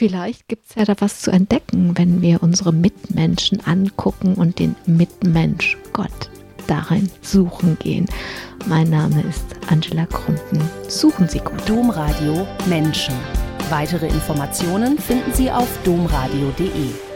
vielleicht gibt es ja da was zu entdecken, wenn wir unsere Mitmenschen angucken und den Mitmensch Gott darin suchen gehen. Mein Name ist Angela Krumpen. Suchen Sie gut. Domradio Menschen. Weitere Informationen finden Sie auf domradio.de.